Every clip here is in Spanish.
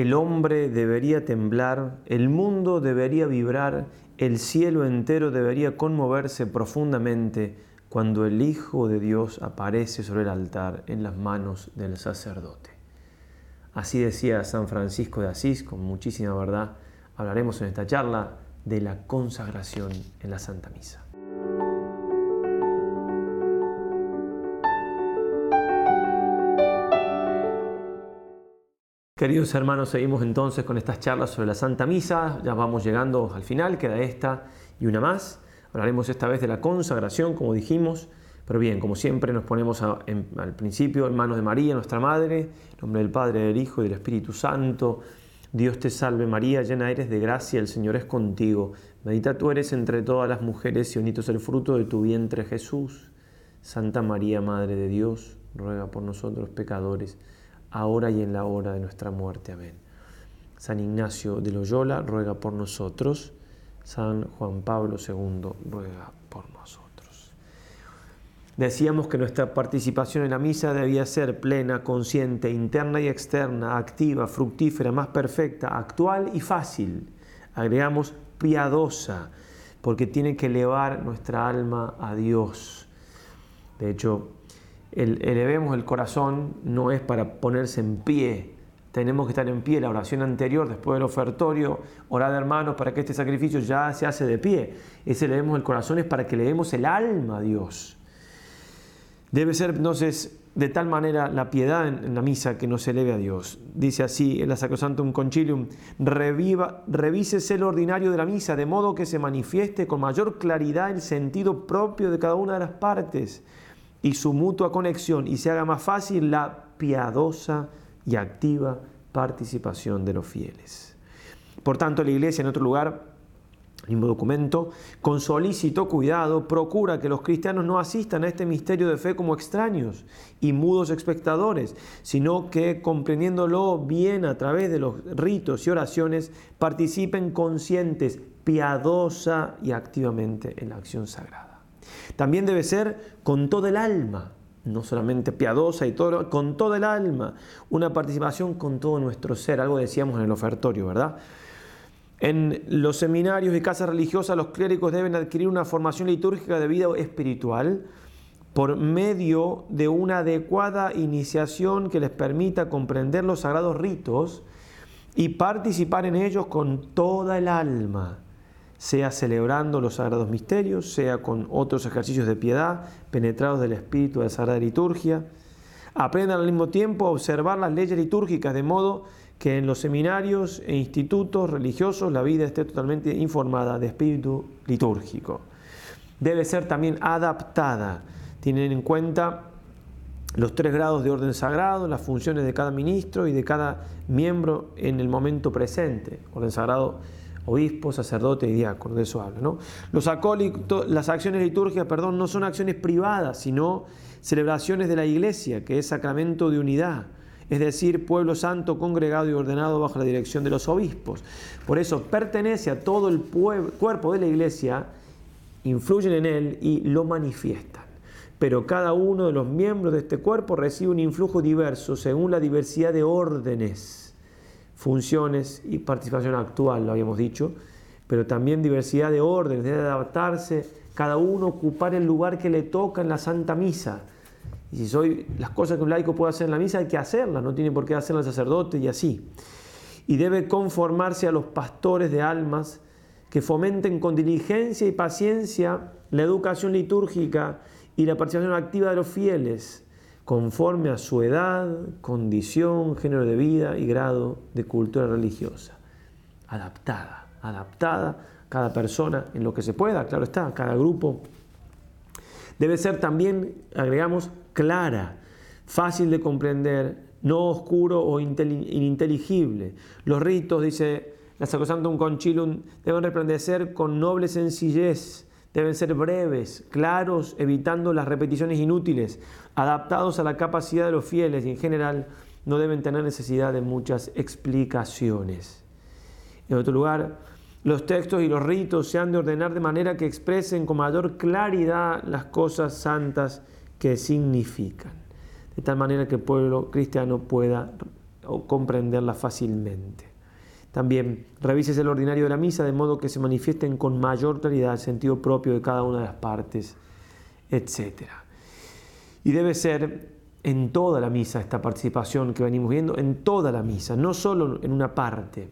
el hombre debería temblar, el mundo debería vibrar, el cielo entero debería conmoverse profundamente cuando el Hijo de Dios aparece sobre el altar en las manos del sacerdote. Así decía San Francisco de Asís, con muchísima verdad. Hablaremos en esta charla de la consagración en la Santa Misa. Queridos hermanos, seguimos entonces con estas charlas sobre la Santa Misa. Ya vamos llegando al final, queda esta y una más. Hablaremos esta vez de la consagración, como dijimos. Pero bien, como siempre, nos ponemos al principio en manos de María, nuestra Madre, en nombre del Padre, del Hijo y del Espíritu Santo. Dios te salve María, llena eres de gracia, el Señor es contigo. Medita tú eres entre todas las mujeres y unito es el fruto de tu vientre Jesús. Santa María, Madre de Dios, ruega por nosotros pecadores ahora y en la hora de nuestra muerte. Amén. San Ignacio de Loyola ruega por nosotros. San Juan Pablo II ruega por nosotros. Decíamos que nuestra participación en la misa debía ser plena, consciente, interna y externa, activa, fructífera, más perfecta, actual y fácil. Agregamos piadosa, porque tiene que elevar nuestra alma a Dios. De hecho, el, elevemos el corazón no es para ponerse en pie. Tenemos que estar en pie. La oración anterior, después del ofertorio, orad hermanos para que este sacrificio ya se hace de pie. Ese elevemos el corazón es para que leemos el alma a Dios. Debe ser entonces de tal manera la piedad en, la misa que nos eleve a Dios. Dice así en la Sacrosantum Concilium, reviva, el ordinario de la misa, de modo que se manifieste con mayor claridad el sentido propio de cada una de las partes y su mutua conexión y se haga más fácil la piadosa y activa participación de los fieles. Por tanto, la Iglesia en otro lugar, mismo documento, con solícito cuidado, procura que los cristianos no asistan a este misterio de fe como extraños y mudos espectadores, sino que comprendiéndolo bien a través de los ritos y oraciones, participen conscientes, piadosa y activamente en la acción sagrada. También debe ser con todo el alma, no solamente piadosa y todo, con todo el alma, una participación con todo nuestro ser, algo decíamos en el ofertorio, ¿verdad? En los seminarios y casas religiosas los clérigos deben adquirir una formación litúrgica de vida espiritual por medio de una adecuada iniciación que les permita comprender los sagrados ritos y participar en ellos con toda el alma sea celebrando los sagrados misterios, sea con otros ejercicios de piedad, penetrados del espíritu de la Sagrada Liturgia. Aprendan al mismo tiempo a observar las leyes litúrgicas, de modo que en los seminarios e institutos religiosos la vida esté totalmente informada de espíritu litúrgico. Debe ser también adaptada. Tienen en cuenta los tres grados de orden sagrado, las funciones de cada ministro y de cada miembro en el momento presente. Orden sagrado obispo, sacerdote y diácono, de eso habla. ¿no? Las acciones litúrgicas, perdón, no son acciones privadas, sino celebraciones de la iglesia, que es sacramento de unidad, es decir, pueblo santo congregado y ordenado bajo la dirección de los obispos. Por eso pertenece a todo el cuerpo de la iglesia, influyen en él y lo manifiestan. Pero cada uno de los miembros de este cuerpo recibe un influjo diverso según la diversidad de órdenes funciones y participación actual, lo habíamos dicho, pero también diversidad de órdenes, de adaptarse, cada uno ocupar el lugar que le toca en la Santa Misa. Y si soy las cosas que un laico puede hacer en la misa, hay que hacerlas, no tiene por qué hacerlas el sacerdote y así. Y debe conformarse a los pastores de almas que fomenten con diligencia y paciencia la educación litúrgica y la participación activa de los fieles conforme a su edad, condición, género de vida y grado de cultura religiosa. Adaptada, adaptada cada persona en lo que se pueda, claro está, cada grupo. Debe ser también, agregamos, clara, fácil de comprender, no oscuro o ininteligible. Los ritos, dice la Sacrosantum Concilium, deben resplandecer con noble sencillez, Deben ser breves, claros, evitando las repeticiones inútiles, adaptados a la capacidad de los fieles y en general no deben tener necesidad de muchas explicaciones. En otro lugar, los textos y los ritos se han de ordenar de manera que expresen con mayor claridad las cosas santas que significan, de tal manera que el pueblo cristiano pueda o comprenderla fácilmente. También revises el ordinario de la misa de modo que se manifiesten con mayor claridad el sentido propio de cada una de las partes, etc. Y debe ser en toda la misa esta participación que venimos viendo, en toda la misa, no solo en una parte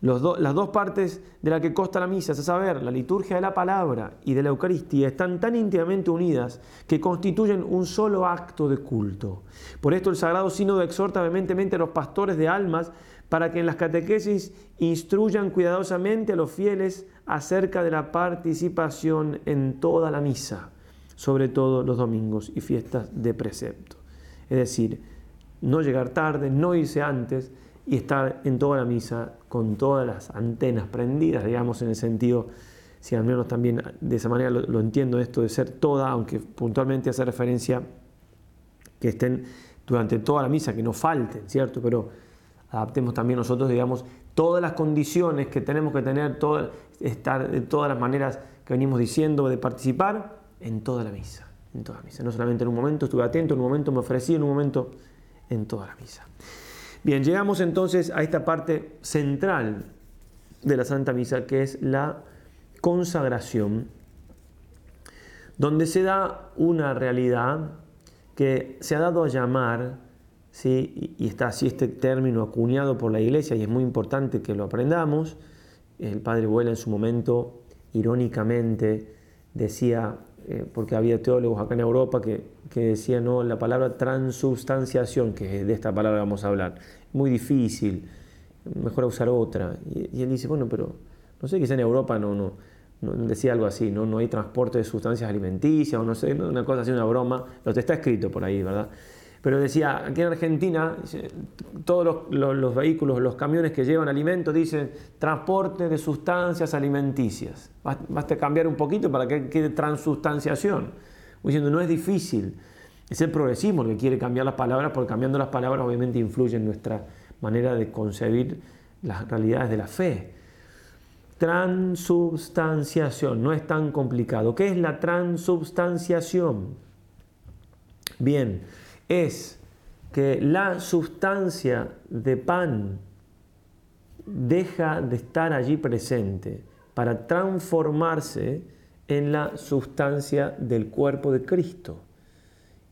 las dos partes de la que consta la misa, es a saber, la liturgia de la palabra y de la Eucaristía, están tan íntimamente unidas que constituyen un solo acto de culto. Por esto el Sagrado Sínodo exhorta vehementemente a los pastores de almas para que en las catequesis instruyan cuidadosamente a los fieles acerca de la participación en toda la misa, sobre todo los domingos y fiestas de precepto. Es decir, no llegar tarde, no irse antes, y estar en toda la misa con todas las antenas prendidas, digamos, en el sentido, si al menos también de esa manera lo, entiendo esto de ser toda, aunque puntualmente hace referencia que estén durante toda la misa, que no falten, ¿cierto? Pero adaptemos también nosotros, digamos, todas las condiciones que tenemos que tener, estar de todas las maneras que venimos diciendo de participar en toda la misa, en toda la misa. No solamente en un momento estuve atento, en un momento me ofrecí, en un momento en toda la misa. Bien, llegamos entonces a esta parte central de la Santa Misa, que es la consagración, donde se da una realidad que se ha dado a llamar, ¿sí? y está así este término acuñado por la Iglesia, y es muy importante que lo aprendamos. El padre Vuela en su momento, irónicamente, decía eh, porque había teólogos acá en Europa que, decían, no, la palabra transubstanciación, que de esta palabra vamos a hablar, muy difícil, mejor usar otra. Y, él dice, bueno, pero no sé, quizá en Europa no, no, decía algo así, ¿no? no hay transporte de sustancias alimenticias, o no sé, una cosa así, una broma, lo que está escrito por ahí, ¿verdad? Pero decía, aquí en Argentina, todos los, vehículos, los camiones que llevan alimentos dicen transporte de sustancias alimenticias. Basta cambiar un poquito para que quede transustanciación. Diciendo, no es difícil. Es el progresismo el que quiere cambiar las palabras, porque cambiando las palabras obviamente influye en nuestra manera de concebir las realidades de la fe. Transubstanciación, no es tan complicado. ¿Qué es la transubstanciación? Bien, es que la sustancia de pan deja de estar allí presente para transformarse en la sustancia del cuerpo de Cristo.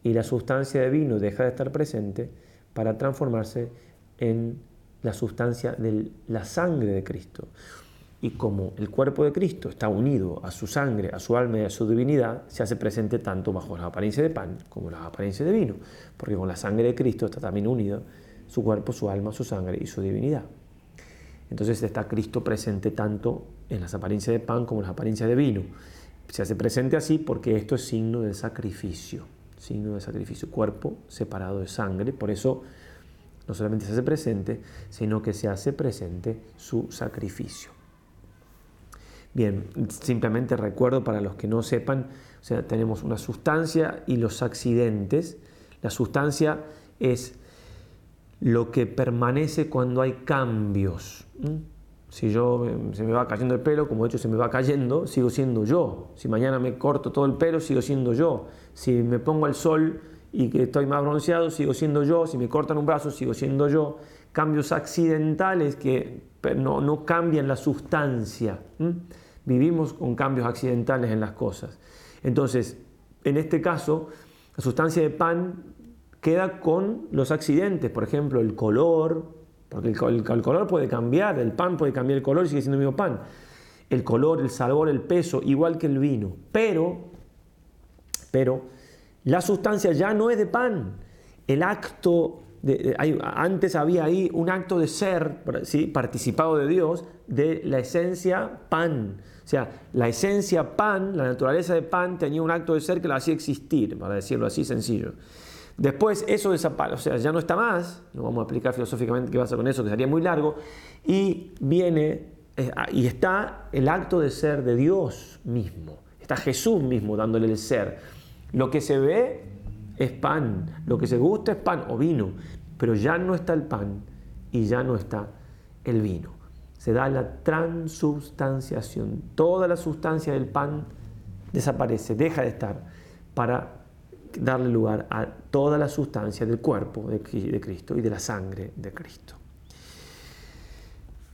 Y la sustancia de vino deja de estar presente para transformarse en la sustancia de la sangre de Cristo. Y como el cuerpo de Cristo está unido a su sangre, a su alma y a su divinidad, se hace presente tanto bajo la apariencia de pan como la apariencia de vino, porque con la sangre de Cristo está también unido su cuerpo, su alma, su sangre y su divinidad. Entonces está Cristo presente tanto en las apariencias de pan como en las apariencias de vino. Se hace presente así porque esto es signo del sacrificio, signo de sacrificio, cuerpo separado de sangre, por eso no solamente se hace presente, sino que se hace presente su sacrificio. Bien, simplemente recuerdo para los que no sepan, tenemos una sustancia y los accidentes. La sustancia es lo que permanece cuando hay cambios. Si yo se me va cayendo el pelo, como de hecho se me va cayendo, sigo siendo yo. Si mañana me corto todo el pelo, sigo siendo yo. Si me pongo al sol y que estoy más bronceado, sigo siendo yo. Si me cortan un brazo, sigo siendo yo. Cambios accidentales que no, no cambian la sustancia vivimos con cambios accidentales en las cosas. Entonces, en este caso, la sustancia de pan queda con los accidentes, por ejemplo, el color, porque el, color puede cambiar, el pan puede cambiar el color y sigue siendo el mismo pan. El color, el sabor, el peso, igual que el vino. Pero, pero, la sustancia ya no es de pan. El acto antes había ahí un acto de ser, ¿sí? participado de Dios, de la esencia pan. O sea, la esencia pan, la naturaleza de pan, tenía un acto de ser que la hacía existir, para decirlo así sencillo. Después eso desaparece, o sea, ya no está más, no vamos a explicar filosóficamente qué pasa con eso, que sería muy largo, y viene eh, y está el acto de ser de Dios mismo, está Jesús mismo dándole el ser. Lo que se ve es pan, lo que se gusta es pan o vino, pero ya no está el pan y ya no está el vino se da la transubstanciación. Toda la sustancia del pan desaparece, deja de estar, para darle lugar a toda la sustancia del cuerpo de, Cristo y de la sangre de Cristo.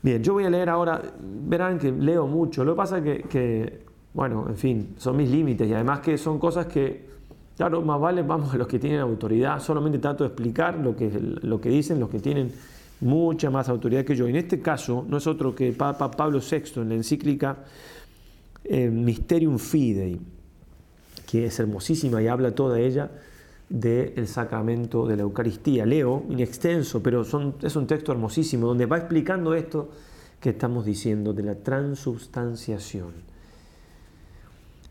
Bien, yo voy a leer ahora, verán que leo mucho, lo que pasa es que, bueno, en fin, son mis límites y además que son cosas que, claro, más vale vamos a los que tienen autoridad, solamente trato de explicar lo que, lo que dicen los que tienen mucha más autoridad que yo. En este caso, no es otro que Papa Pablo VI en la encíclica eh, Mysterium Fidei, que es hermosísima y habla toda ella del sacramento de la Eucaristía. Leo, in extenso, pero es un texto hermosísimo donde va explicando esto que estamos diciendo de la transubstanciación.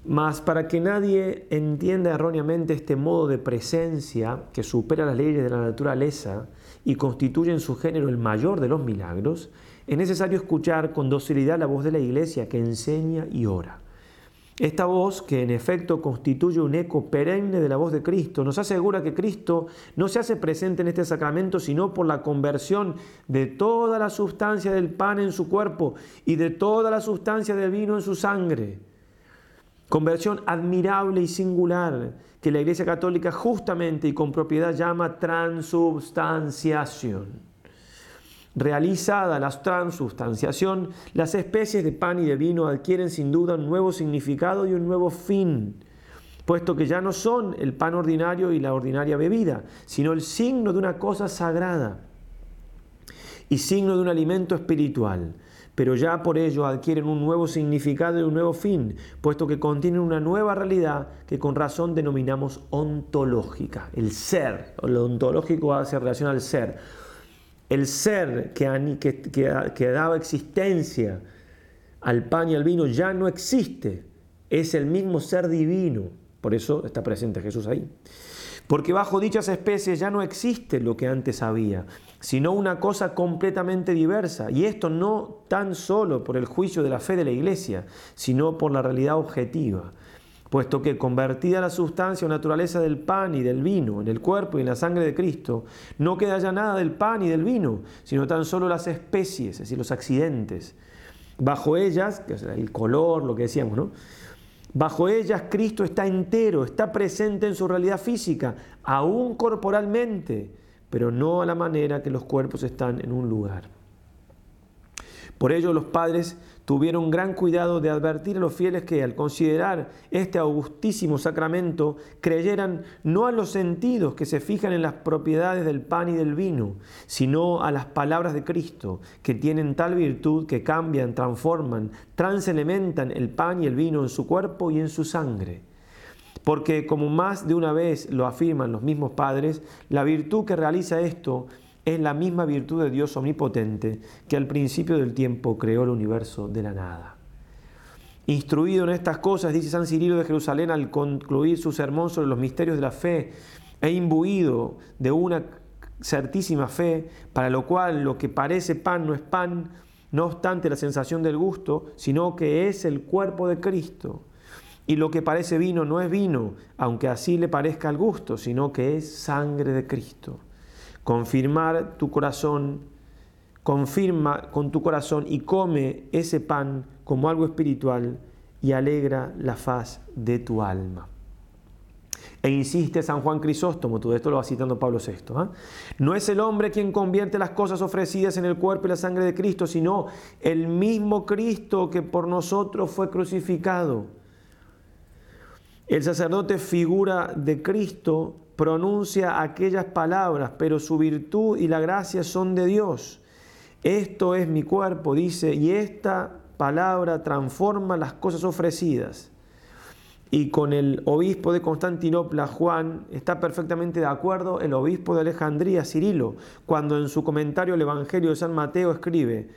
Mas para que nadie entienda erróneamente este modo de presencia que supera las leyes de la naturaleza y constituye en su género el mayor de los milagros, es necesario escuchar con docilidad la voz de la Iglesia que enseña y ora. Esta voz, que en efecto constituye un eco perenne de la voz de Cristo, nos asegura que Cristo no se hace presente en este sacramento sino por la conversión de toda la sustancia del pan en su cuerpo y de toda la sustancia del vino en su sangre. Conversión admirable y singular que la Iglesia Católica justamente y con propiedad llama transubstanciación. Realizada la transubstanciación, las especies de pan y de vino adquieren sin duda un nuevo significado y un nuevo fin, puesto que ya no son el pan ordinario y la ordinaria bebida, sino el signo de una cosa sagrada y signo de un alimento espiritual, pero ya por ello adquieren un nuevo significado y un nuevo fin, puesto que contienen una nueva realidad que con razón denominamos ontológica, el ser, lo ontológico hace relación al ser. El ser que, que, daba existencia al pan y al vino ya no existe, es el mismo ser divino, por eso está presente Jesús ahí. Porque bajo dichas especies ya no existe lo que antes había, sino una cosa completamente diversa. Y esto no tan solo por el juicio de la fe de la iglesia, sino por la realidad objetiva puesto que convertida la sustancia o naturaleza del pan y del vino en el cuerpo y en la sangre de Cristo, no queda ya nada del pan y del vino, sino tan solo las especies, es decir, los accidentes. Bajo ellas, el color, lo que decíamos, ¿no? Bajo ellas Cristo está entero, está presente en su realidad física, aún corporalmente, pero no a la manera que los cuerpos están en un lugar. Por ello los padres tuvieron gran cuidado de advertir a los fieles que al considerar este augustísimo sacramento creyeran no a los sentidos que se fijan en las propiedades del pan y del vino, sino a las palabras de Cristo, que tienen tal virtud que cambian, transforman, transelementan el pan y el vino en su cuerpo y en su sangre. Porque como más de una vez lo afirman los mismos padres, la virtud que realiza esto es la misma virtud de Dios omnipotente que al principio del tiempo creó el universo de la nada. Instruido en estas cosas, dice San Cirilo de Jerusalén al concluir su sermón sobre los misterios de la fe, e imbuido de una certísima fe, para lo cual lo que parece pan no es pan, no obstante la sensación del gusto, sino que es el cuerpo de Cristo. Y lo que parece vino no es vino, aunque así le parezca al gusto, sino que es sangre de Cristo confirmar tu corazón, confirma con tu corazón y come ese pan como algo espiritual y alegra la faz de tu alma. E insiste San Juan Crisóstomo, todo esto lo va citando Pablo VI. ¿ah? No es el hombre quien convierte las cosas ofrecidas en el cuerpo y la sangre de Cristo, sino el mismo Cristo que por nosotros fue crucificado. El sacerdote figura de Cristo pronuncia aquellas palabras, pero su virtud y la gracia son de Dios. Esto es mi cuerpo, dice, y esta palabra transforma las cosas ofrecidas. Y con el obispo de Constantinopla, Juan, está perfectamente de acuerdo el obispo de Alejandría, Cirilo, cuando en su comentario al Evangelio de San Mateo escribe,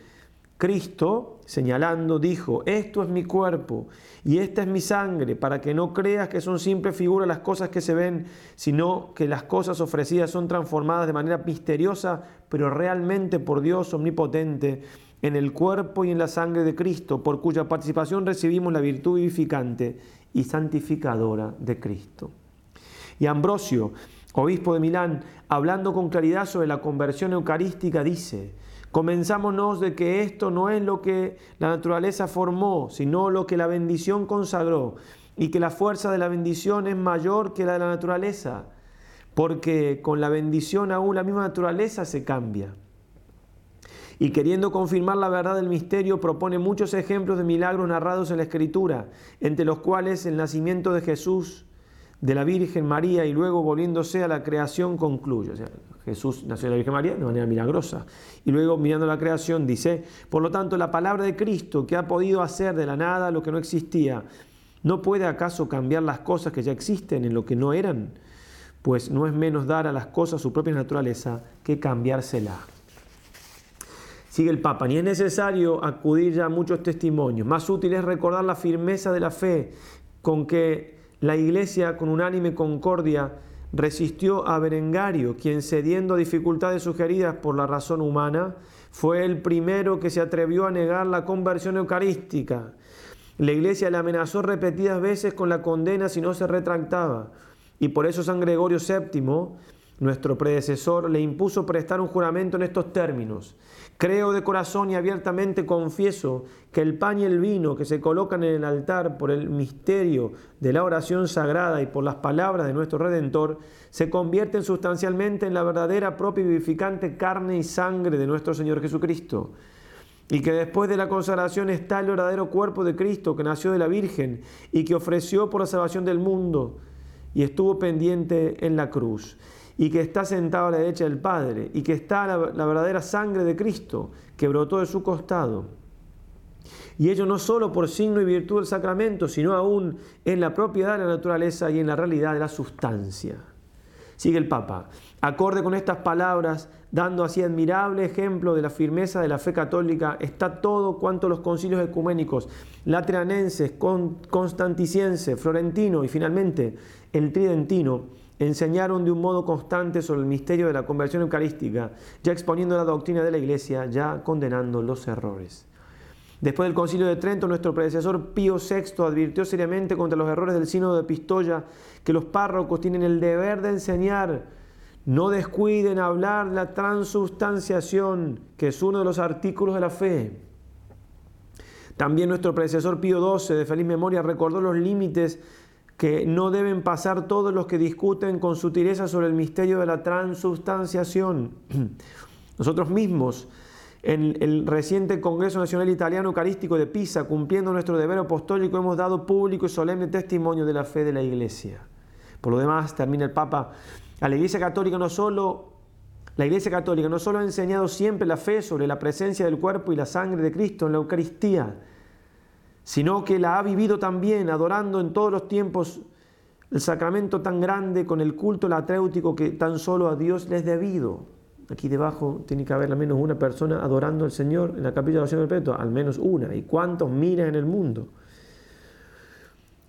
Cristo, señalando, dijo, esto es mi cuerpo y esta es mi sangre, para que no creas que son simples figuras las cosas que se ven, sino que las cosas ofrecidas son transformadas de manera misteriosa, pero realmente por Dios omnipotente, en el cuerpo y en la sangre de Cristo, por cuya participación recibimos la virtud vivificante y santificadora de Cristo. Y Ambrosio, obispo de Milán, hablando con claridad sobre la conversión eucarística, dice, Comenzámonos de que esto no es lo que la naturaleza formó, sino lo que la bendición consagró. y que la fuerza de la bendición es mayor que la de la naturaleza, porque con la bendición aún la misma naturaleza se cambia. Y queriendo confirmar la verdad del misterio, propone muchos ejemplos de milagros narrados en la Escritura, entre los cuales el nacimiento de Jesús, de la Virgen María y luego volviéndose a la creación concluye. O sea, Jesús nació de la Virgen María de manera milagrosa. Y luego mirando la creación dice, por lo tanto, la palabra de Cristo que ha podido hacer de la nada lo que no existía, ¿no puede acaso cambiar las cosas que ya existen en lo que no eran? Pues no es menos dar a las cosas su propia naturaleza que cambiársela. Sigue el Papa, ni es necesario acudir ya a muchos testimonios, más útil es recordar la firmeza de la fe con que la Iglesia con unánime concordia resistió a Berengario, quien cediendo a dificultades sugeridas por la razón humana, fue el primero que se atrevió a negar la conversión eucarística. La Iglesia le amenazó repetidas veces con la condena si no se retractaba, y por eso San Gregorio VII nuestro predecesor le impuso prestar un juramento en estos términos. Creo de corazón y abiertamente confieso que el pan y el vino que se colocan en el altar por el misterio de la oración sagrada y por las palabras de nuestro Redentor se convierten sustancialmente en la verdadera propia y vivificante carne y sangre de nuestro Señor Jesucristo. Y que después de la consagración está el verdadero cuerpo de Cristo que nació de la Virgen y que ofreció por la salvación del mundo y estuvo pendiente en la cruz y que está sentado a la derecha del Padre, y que está la, verdadera sangre de Cristo que brotó de su costado. Y ello no solo por signo y virtud del sacramento, sino aún en la propiedad de la naturaleza y en la realidad de la sustancia. Sigue el Papa, acorde con estas palabras, dando así admirable ejemplo de la firmeza de la fe católica, está todo cuanto los concilios ecuménicos, lateranenses, constanticiense, florentino y finalmente el tridentino, enseñaron de un modo constante sobre el misterio de la conversión eucarística, ya exponiendo la doctrina de la Iglesia, ya condenando los errores. Después del concilio de Trento, nuestro predecesor Pío VI advirtió seriamente contra los errores del sínodo de Pistoia que los párrocos tienen el deber de enseñar, no descuiden hablar la transubstanciación, que es uno de los artículos de la fe. También nuestro predecesor Pío XII, de feliz memoria, recordó los límites que no deben pasar todos los que discuten con sutileza sobre el misterio de la transubstanciación. Nosotros mismos, en el reciente Congreso Nacional Italiano Eucarístico de Pisa, cumpliendo nuestro deber apostólico, hemos dado público y solemne testimonio de la fe de la Iglesia. Por lo demás, termina el Papa, a la Iglesia Católica no solo la Iglesia Católica no solo ha enseñado siempre la fe sobre la presencia del cuerpo y la sangre de Cristo en la Eucaristía, sino que la ha vivido también adorando en todos los tiempos el sacramento tan grande con el culto latréutico que tan solo a Dios les debido. Aquí debajo tiene que haber al menos una persona adorando al Señor en la capilla de oración del Peto, al menos una. ¿Y cuántos miran en el mundo?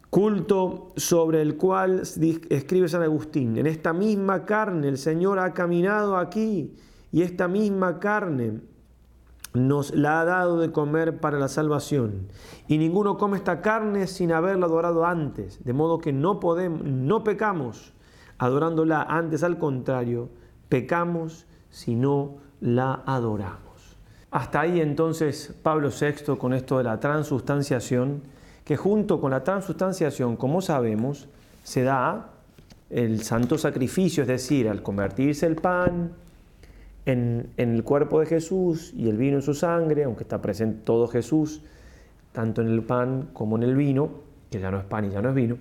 Culto sobre el cual escribe San Agustín, en esta misma carne el Señor ha caminado aquí y esta misma carne nos la ha dado de comer para la salvación. Y ninguno come esta carne sin haberla adorado antes, de modo que no podemos, no pecamos adorándola antes, al contrario, pecamos si no la adoramos. Hasta ahí entonces Pablo VI con esto de la transustanciación, que junto con la transustanciación, como sabemos, se da el santo sacrificio, es decir, al convertirse el pan, en, el cuerpo de Jesús y el vino en su sangre, aunque está presente todo Jesús, tanto en el pan como en el vino, que ya no es pan y ya no es vino,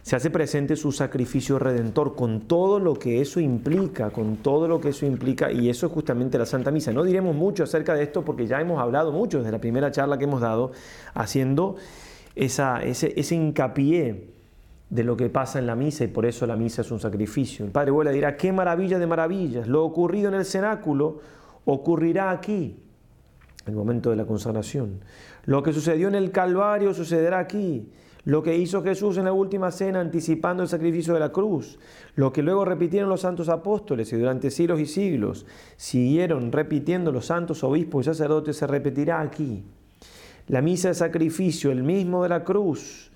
se hace presente su sacrificio redentor con todo lo que eso implica, con todo lo que eso implica, y eso es justamente la Santa Misa. No diremos mucho acerca de esto porque ya hemos hablado mucho desde la primera charla que hemos dado, haciendo ese, ese hincapié de lo que pasa en la misa y por eso la misa es un sacrificio. El Padre Vuela dirá, qué maravilla de maravillas, lo ocurrido en el cenáculo ocurrirá aquí, en el momento de la consagración. Lo que sucedió en el Calvario sucederá aquí. Lo que hizo Jesús en la última cena anticipando el sacrificio de la cruz. Lo que luego repitieron los santos apóstoles y durante siglos y siglos siguieron repitiendo los santos obispos y sacerdotes se repetirá aquí. La misa de sacrificio, el mismo de la cruz,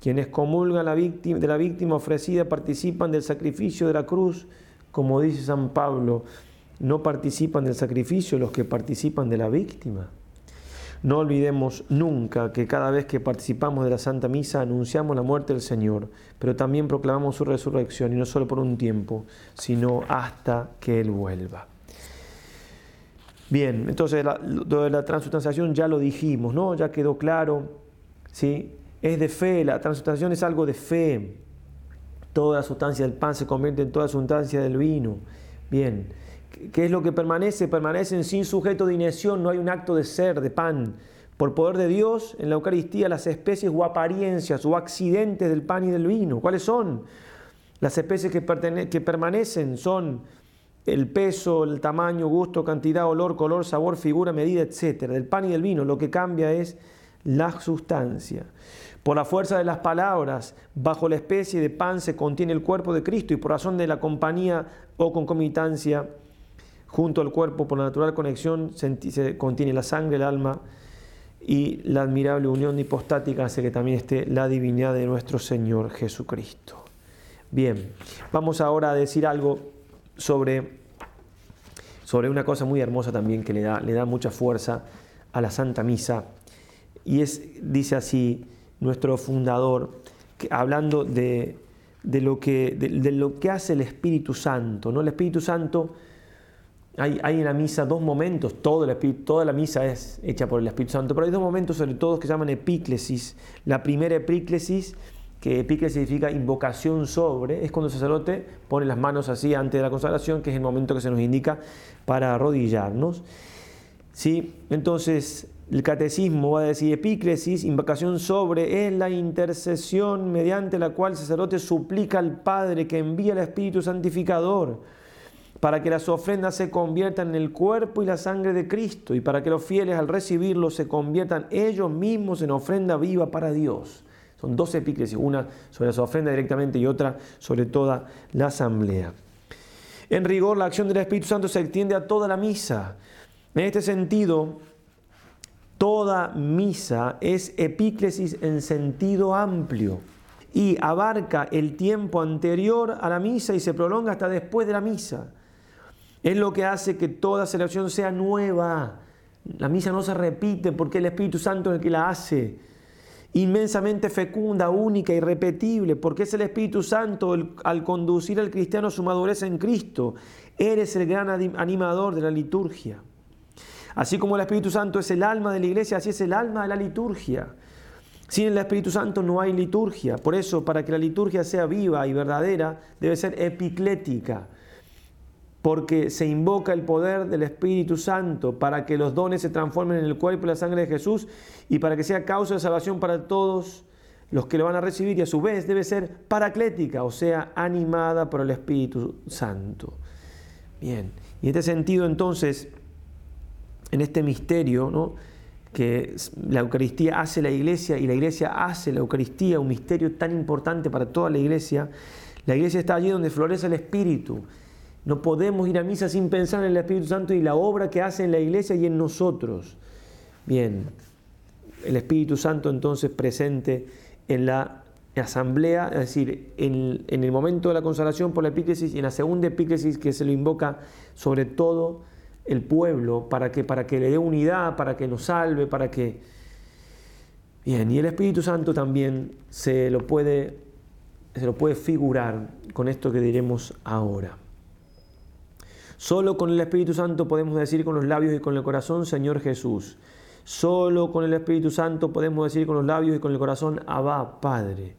quienes comulgan de la víctima ofrecida participan del sacrificio de la cruz, como dice San Pablo, no participan del sacrificio los que participan de la víctima. No olvidemos nunca que cada vez que participamos de la Santa Misa anunciamos la muerte del Señor, pero también proclamamos su resurrección, y no solo por un tiempo, sino hasta que Él vuelva. Bien, entonces lo de la transustanciación ya lo dijimos, ¿no? Ya quedó claro, ¿sí? Es de fe, la transustanciación es algo de fe. Toda la sustancia del pan se convierte en toda la sustancia del vino. Bien, ¿Qué es lo que permanece? Permanecen sin sujeto de inyección, no hay un acto de ser, de pan. Por poder de Dios, en la Eucaristía, las especies o apariencias o accidentes del pan y del vino. ¿Cuáles son? Las especies que, que permanecen son el peso, el tamaño, gusto, cantidad, olor, color, sabor, figura, medida, etc. Del pan y del vino. Lo que cambia es la sustancia. Por la fuerza de las palabras, bajo la especie de pan se contiene el cuerpo de Cristo y por razón de la compañía o concomitancia Junto al cuerpo, por la natural conexión, se contiene la sangre, el alma y la admirable unión hipostática hace que también esté la divinidad de nuestro Señor Jesucristo. Bien, vamos ahora a decir algo sobre, sobre una cosa muy hermosa también que le da, le da mucha fuerza a la Santa Misa. Y es, dice así nuestro fundador, hablando de, lo que, de, lo que hace el Espíritu Santo. ¿no? El Espíritu Santo hay, en la misa dos momentos, todo el toda la misa es hecha por el Espíritu Santo, pero hay dos momentos sobre todo que se llaman epíclesis. La primera epíclesis, que epíclesis significa invocación sobre, es cuando el sacerdote pone las manos así antes de la consagración, que es el momento que se nos indica para arrodillarnos. ¿Sí? Entonces, el catecismo va a decir epíclesis, invocación sobre, es la intercesión mediante la cual el sacerdote suplica al Padre que envía el Espíritu Santificador para que las ofrendas se conviertan en el cuerpo y la sangre de Cristo y para que los fieles al recibirlo se conviertan ellos mismos en ofrenda viva para Dios. Son dos epíclesis, una sobre las ofrendas directamente y otra sobre toda la asamblea. En rigor, la acción del Espíritu Santo se extiende a toda la misa. En este sentido, toda misa es epíclesis en sentido amplio y abarca el tiempo anterior a la misa y se prolonga hasta después de la misa. Es lo que hace que toda celebración sea nueva. La misa no se repite porque el Espíritu Santo es el que la hace. Inmensamente fecunda, única, irrepetible, porque es el Espíritu Santo al conducir al cristiano su madurez en Cristo. Eres el gran animador de la liturgia. Así como el Espíritu Santo es el alma de la iglesia, así es el alma de la liturgia. Sin el Espíritu Santo no hay liturgia. Por eso, para que la liturgia sea viva y verdadera, debe ser epiclética porque se invoca el poder del Espíritu Santo para que los dones se transformen en el cuerpo y la sangre de Jesús y para que sea causa de salvación para todos los que lo van a recibir y a su vez debe ser paraclética, o sea, animada por el Espíritu Santo. Bien, y en este sentido entonces, en este misterio, que la Eucaristía hace la iglesia y la iglesia hace la Eucaristía, un misterio tan importante para toda la iglesia, la iglesia está allí donde florece el Espíritu no podemos ir a misa sin pensar en el Espíritu Santo y la obra que hace en la iglesia y en nosotros. Bien, el Espíritu Santo entonces presente en la asamblea, es decir, en, el momento de la consagración por la epíclesis y en la segunda epíclesis que se lo invoca sobre todo el pueblo para que, para que le dé unidad, para que nos salve, para que... Bien, y el Espíritu Santo también se lo puede, se lo puede figurar con esto que diremos ahora. Solo con el Espíritu Santo podemos decir con los labios y con el corazón, Señor Jesús. Solo con el Espíritu Santo podemos decir con los labios y con el corazón, Abba, Padre.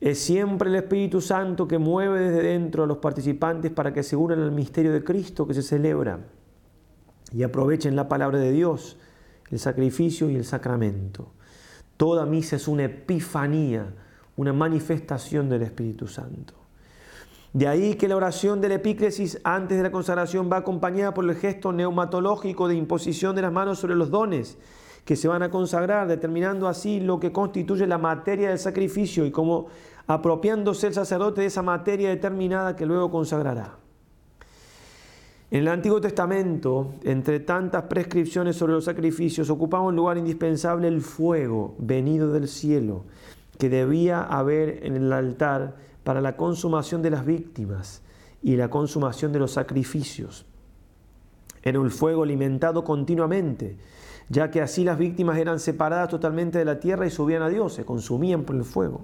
Es siempre el Espíritu Santo que mueve desde dentro a los participantes para que se unan al misterio de Cristo que se celebra y aprovechen la palabra de Dios, el sacrificio y el sacramento. Toda misa es una epifanía, una manifestación del Espíritu Santo. De ahí que la oración del epíclesis antes de la consagración va acompañada por el gesto neumatológico de imposición de las manos sobre los dones que se van a consagrar, determinando así lo que constituye la materia del sacrificio y como apropiándose el sacerdote de esa materia determinada que luego consagrará. En el Antiguo Testamento, entre tantas prescripciones sobre los sacrificios, ocupaba un lugar indispensable el fuego venido del cielo, que debía haber en el altar para la consumación de las víctimas y la consumación de los sacrificios. Era un fuego alimentado continuamente, ya que así las víctimas eran separadas totalmente de la tierra y subían a Dios, se consumían por el fuego.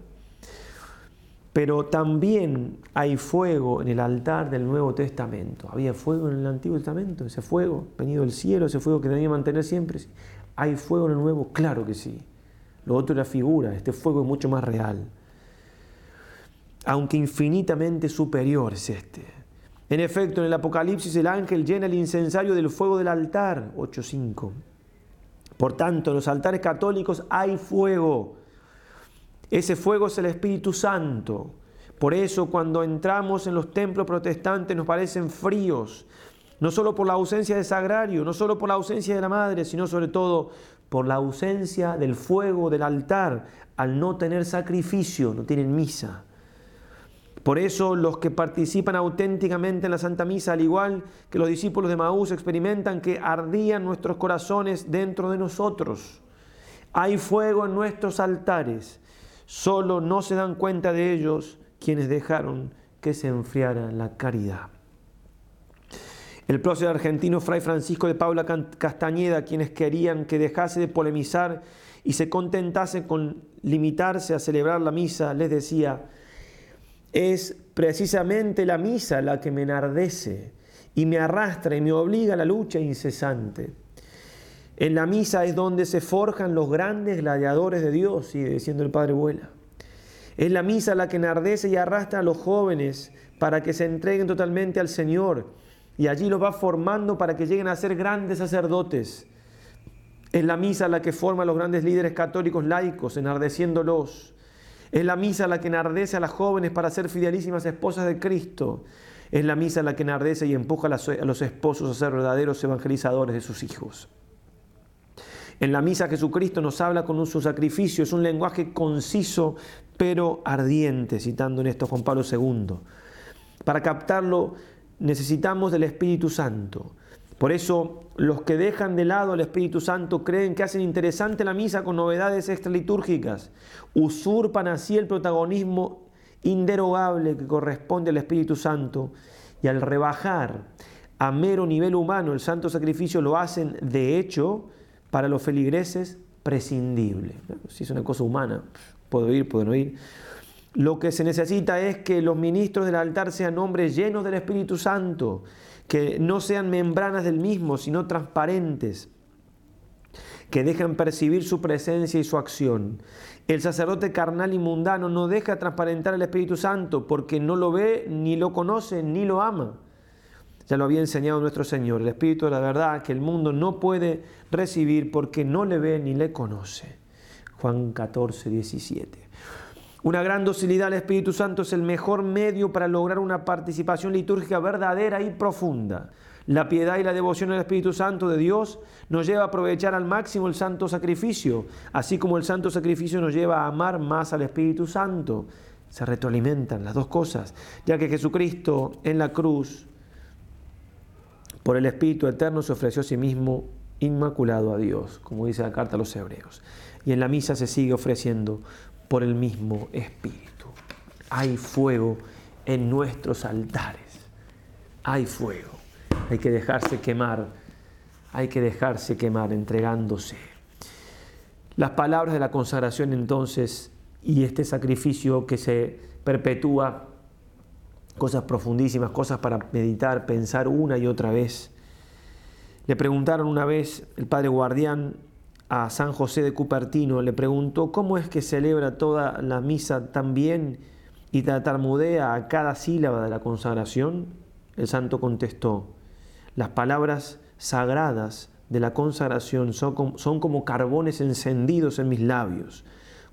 Pero también hay fuego en el altar del Nuevo Testamento. Había fuego en el Antiguo Testamento, ese fuego venido del cielo, ese fuego que que mantener siempre. ¿Hay fuego en el Nuevo? Claro que sí. Lo otro era figura, este fuego es mucho más real. Aunque infinitamente superior es este. En efecto, en el Apocalipsis el ángel llena el incensario del fuego del altar, 8.5. Por tanto, en los altares católicos hay fuego. Ese fuego es el Espíritu Santo. Por eso cuando entramos en los templos protestantes nos parecen fríos, no solo por la ausencia de sagrario, no solo por la ausencia de la madre, sino sobre todo por la ausencia del fuego del altar, al no tener sacrificio, no tienen misa. Por eso los que participan auténticamente en la Santa Misa, al igual que los discípulos de Maús, experimentan que ardían nuestros corazones dentro de nosotros. Hay fuego en nuestros altares, solo no se dan cuenta de ellos quienes dejaron que se enfriara la caridad. El prócer argentino Fray Francisco de Paula Castañeda, quienes querían que dejase de polemizar y se contentase con limitarse a celebrar la misa, les decía, es precisamente la misa la que me enardece y me arrastra y me obliga a la lucha incesante. En la misa es donde se forjan los grandes gladiadores de Dios, sigue diciendo el Padre Vuela. Es la misa la que enardece y arrastra a los jóvenes para que se entreguen totalmente al Señor y allí los va formando para que lleguen a ser grandes sacerdotes. Es la misa la que forma a los grandes líderes católicos laicos, enardeciéndolos. Es la misa la que enardece a las jóvenes para ser fidelísimas esposas de Cristo. Es la misa la que enardece y empuja a los esposos a ser verdaderos evangelizadores de sus hijos. En la misa Jesucristo nos habla con su sacrificio, es un lenguaje conciso pero ardiente, citando en esto Juan Pablo II. Para captarlo necesitamos del Espíritu Santo. Por eso los que dejan de lado al Espíritu Santo creen que hacen interesante la misa con novedades extralitúrgicas, usurpan así el protagonismo inderogable que corresponde al Espíritu Santo y al rebajar a mero nivel humano el santo sacrificio lo hacen de hecho para los feligreses prescindible. Si es una cosa humana, puedo ir, puedo no ir. Lo que se necesita es que los ministros del altar sean hombres llenos del Espíritu Santo, que no sean membranas del mismo, sino transparentes, que dejan percibir su presencia y su acción. El sacerdote carnal y mundano no deja transparentar el Espíritu Santo porque no lo ve, ni lo conoce, ni lo ama. Ya lo había enseñado nuestro Señor, el Espíritu de la verdad que el mundo no puede recibir porque no le ve ni le conoce. Juan 14, 17. Una gran docilidad al Espíritu Santo es el mejor medio para lograr una participación litúrgica verdadera y profunda. La piedad y la devoción al Espíritu Santo de Dios nos lleva a aprovechar al máximo el santo sacrificio, así como el santo sacrificio nos lleva a amar más al Espíritu Santo. Se retroalimentan las dos cosas, ya que Jesucristo en la cruz, por el Espíritu Eterno, se ofreció a sí mismo inmaculado a Dios, como dice la carta a los hebreos. Y en la misa se sigue ofreciendo por el mismo Espíritu. Hay fuego en nuestros altares. Hay fuego. Hay que dejarse quemar. Hay que dejarse quemar entregándose. Las palabras de la consagración entonces y este sacrificio que se perpetúa, cosas profundísimas, cosas para meditar, pensar una y otra vez. Le preguntaron una vez el padre guardián a San José de Cupertino, le preguntó cómo es que celebra toda la misa tan bien y tartamudea a cada sílaba de la consagración. El santo contestó, las palabras sagradas de la consagración son como, son como carbones encendidos en mis labios.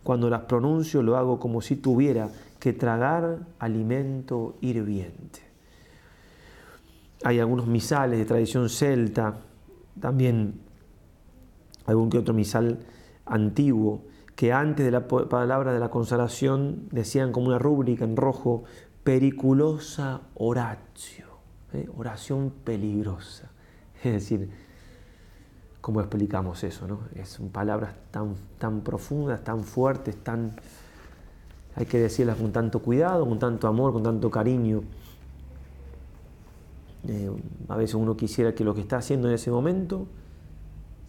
Cuando las pronuncio lo hago como si tuviera que tragar alimento hirviente. Hay algunos misales de tradición celta, también algún que otro misal antiguo, que antes de la palabra de la consagración decían como una rúbrica en rojo, periculosa oratio, ¿eh? oración peligrosa. Es decir, ¿cómo explicamos eso? No? Son palabras tan, tan profundas, tan fuertes, tan... Hay que decirlas con tanto cuidado, con tanto amor, con tanto cariño. Eh, a veces uno quisiera que lo que está haciendo en ese momento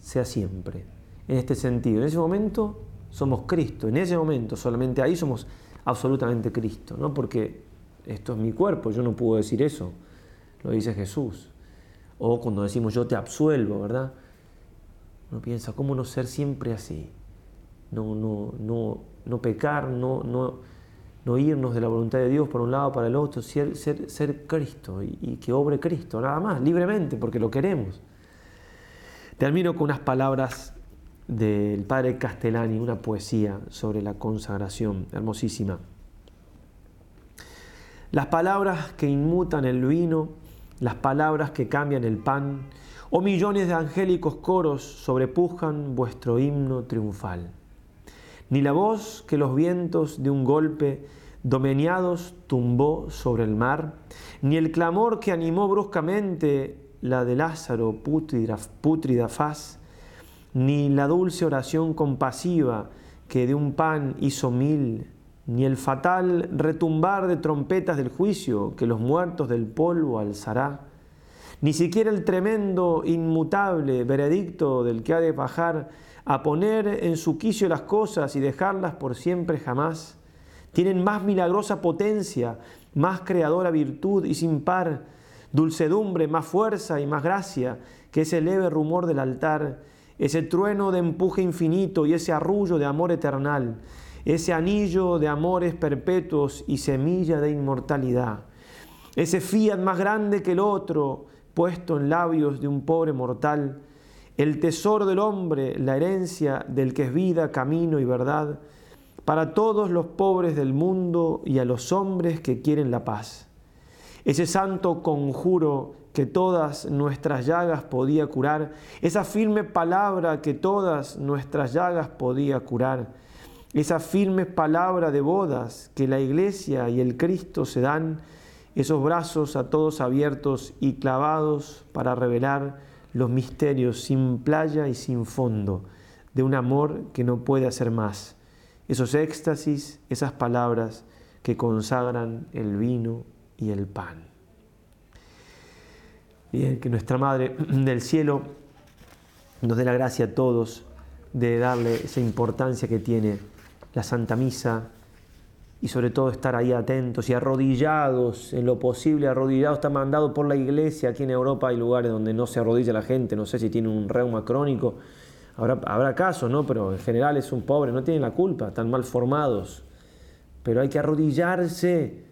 sea siempre. En este sentido, en ese momento somos Cristo, en ese momento solamente ahí somos absolutamente Cristo, ¿no? Porque esto es mi cuerpo, yo no puedo decir eso, lo dice Jesús. O cuando decimos yo te absuelvo, ¿verdad? Uno piensa, ¿cómo no ser siempre así? No, no, no, no pecar, no, no, no irnos de la voluntad de Dios por un lado para el otro, ser, ser, ser Cristo y, y, que obre Cristo, nada más, libremente, porque lo queremos. Termino con unas palabras del padre Castellani, una poesía sobre la consagración, hermosísima. Las palabras que inmutan el vino, las palabras que cambian el pan, o millones de angélicos coros sobrepujan vuestro himno triunfal. Ni la voz que los vientos de un golpe domeñados tumbó sobre el mar, ni el clamor que animó bruscamente la de Lázaro pútrida, pútrida faz, ni la dulce oración compasiva que de un pan hizo mil, ni el fatal retumbar de trompetas del juicio que los muertos del polvo alzará, ni siquiera el tremendo, inmutable veredicto del que ha de bajar a poner en su quicio las cosas y dejarlas por siempre jamás, tienen más milagrosa potencia, más creadora virtud y sin par, dulcedumbre, más fuerza y más gracia que ese leve rumor del altar, ese trueno de empuje infinito y ese arrullo de amor eternal, ese anillo de amores perpetuos y semilla de inmortalidad, ese fiat más grande que el otro, puesto en labios de un pobre mortal, el tesoro del hombre, la herencia del que es vida, camino y verdad, para todos los pobres del mundo y a los hombres que quieren la paz. Ese santo conjuro que todas nuestras llagas podía curar, esa firme palabra que todas nuestras llagas podía curar, esa firme palabra de bodas que la iglesia y el Cristo se dan, esos brazos a todos abiertos y clavados para revelar los misterios sin playa y sin fondo de un amor que no puede hacer más. Esos éxtasis, esas palabras que consagran el vino y el pan. Bien, que nuestra Madre del Cielo nos dé la gracia a todos de darle esa importancia que tiene la Santa Misa, y sobre todo estar ahí atentos y arrodillados, en lo posible arrodillados, está mandado por la iglesia, aquí en Europa hay lugares donde no se arrodilla la gente, no sé si tiene un reuma crónico, habrá, habrá casos, ¿no? pero en general es un pobre, no tienen la culpa, están mal formados, pero hay que arrodillarse,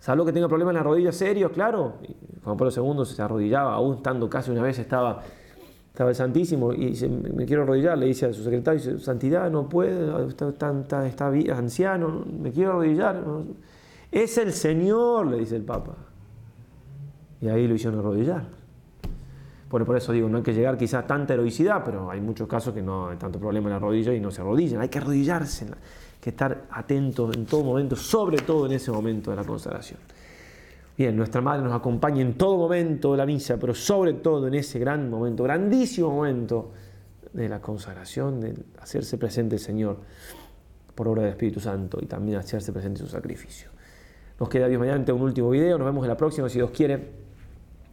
salvo que tenga problemas en las rodillas serios, claro, Juan Pablo II se arrodillaba, aún estando casi una vez estaba estaba el Santísimo y dice, me quiero arrodillar, le dice a su secretario, Santidad, no puede, está, está, anciano, me quiero arrodillar. Es el Señor, le dice el Papa. Y ahí lo hicieron arrodillar. Por, eso digo, no hay que llegar quizás a tanta heroicidad, pero hay muchos casos que no hay tanto problema en la rodilla y no se arrodillan. Hay que arrodillarse, que estar atentos en todo momento, sobre todo en ese momento de la consagración. Bien, nuestra Madre nos acompaña en todo momento de la misa, pero sobre todo en ese gran momento, grandísimo momento de la consagración, de hacerse presente el Señor por obra del Espíritu Santo y también hacerse presente su sacrificio. Nos queda Dios mediante un último video, nos vemos en la próxima, si Dios quiere.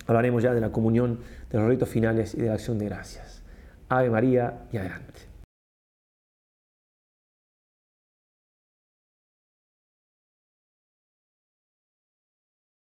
Hablaremos ya de la comunión, de los ritos finales y de la acción de gracias. Ave María y adelante.